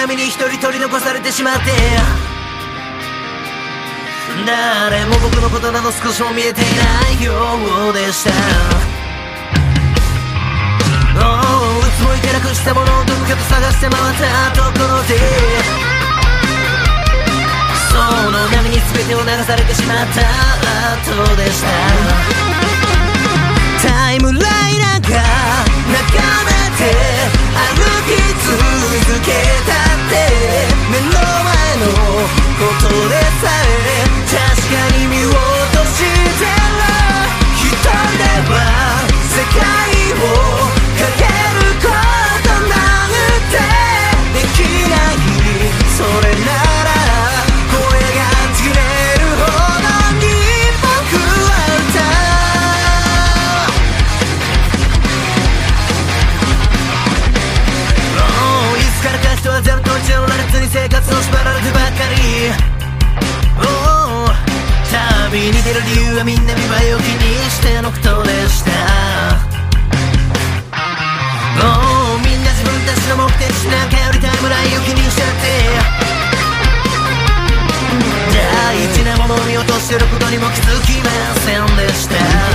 波に一人取り残されてしまって誰も僕のことなど少しも見えていないようでした。おうつもいてなくしたものをどこかと探して回ったところでその波に全てを流されてしまった後でした。タイムライナーが眺めてはゼロと一をられずに生活を縛られてばかりおう旅に出る理由はみんな見栄えを気にしてのことでしたおうみんな自分たちの目的地なんかよりタイムラインを気にしちゃって。大事なものを見落としてることにも気づきませんでした。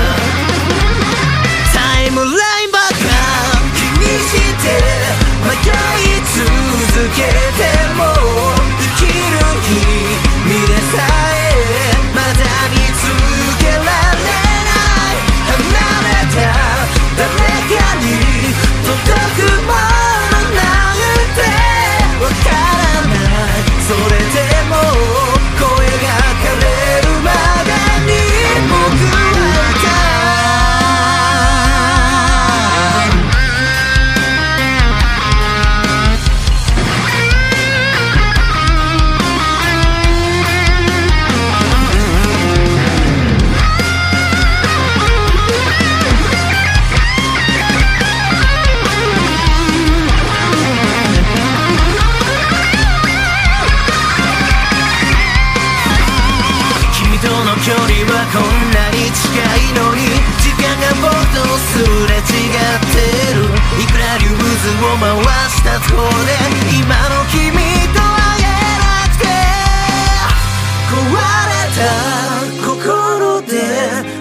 はこんなに近いのに時間がもっとすれ違ってるいくらリューズを回したところで今の君と会えなくて壊れた心で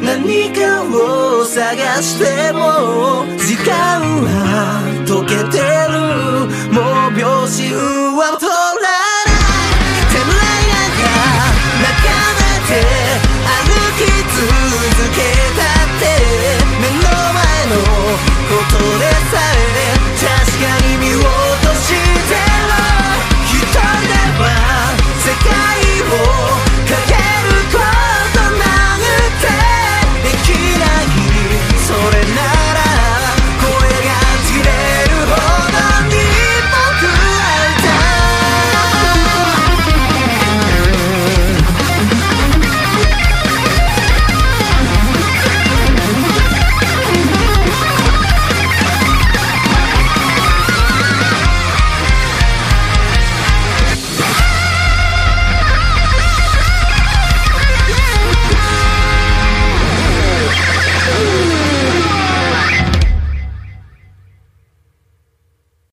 何かを探しても時間は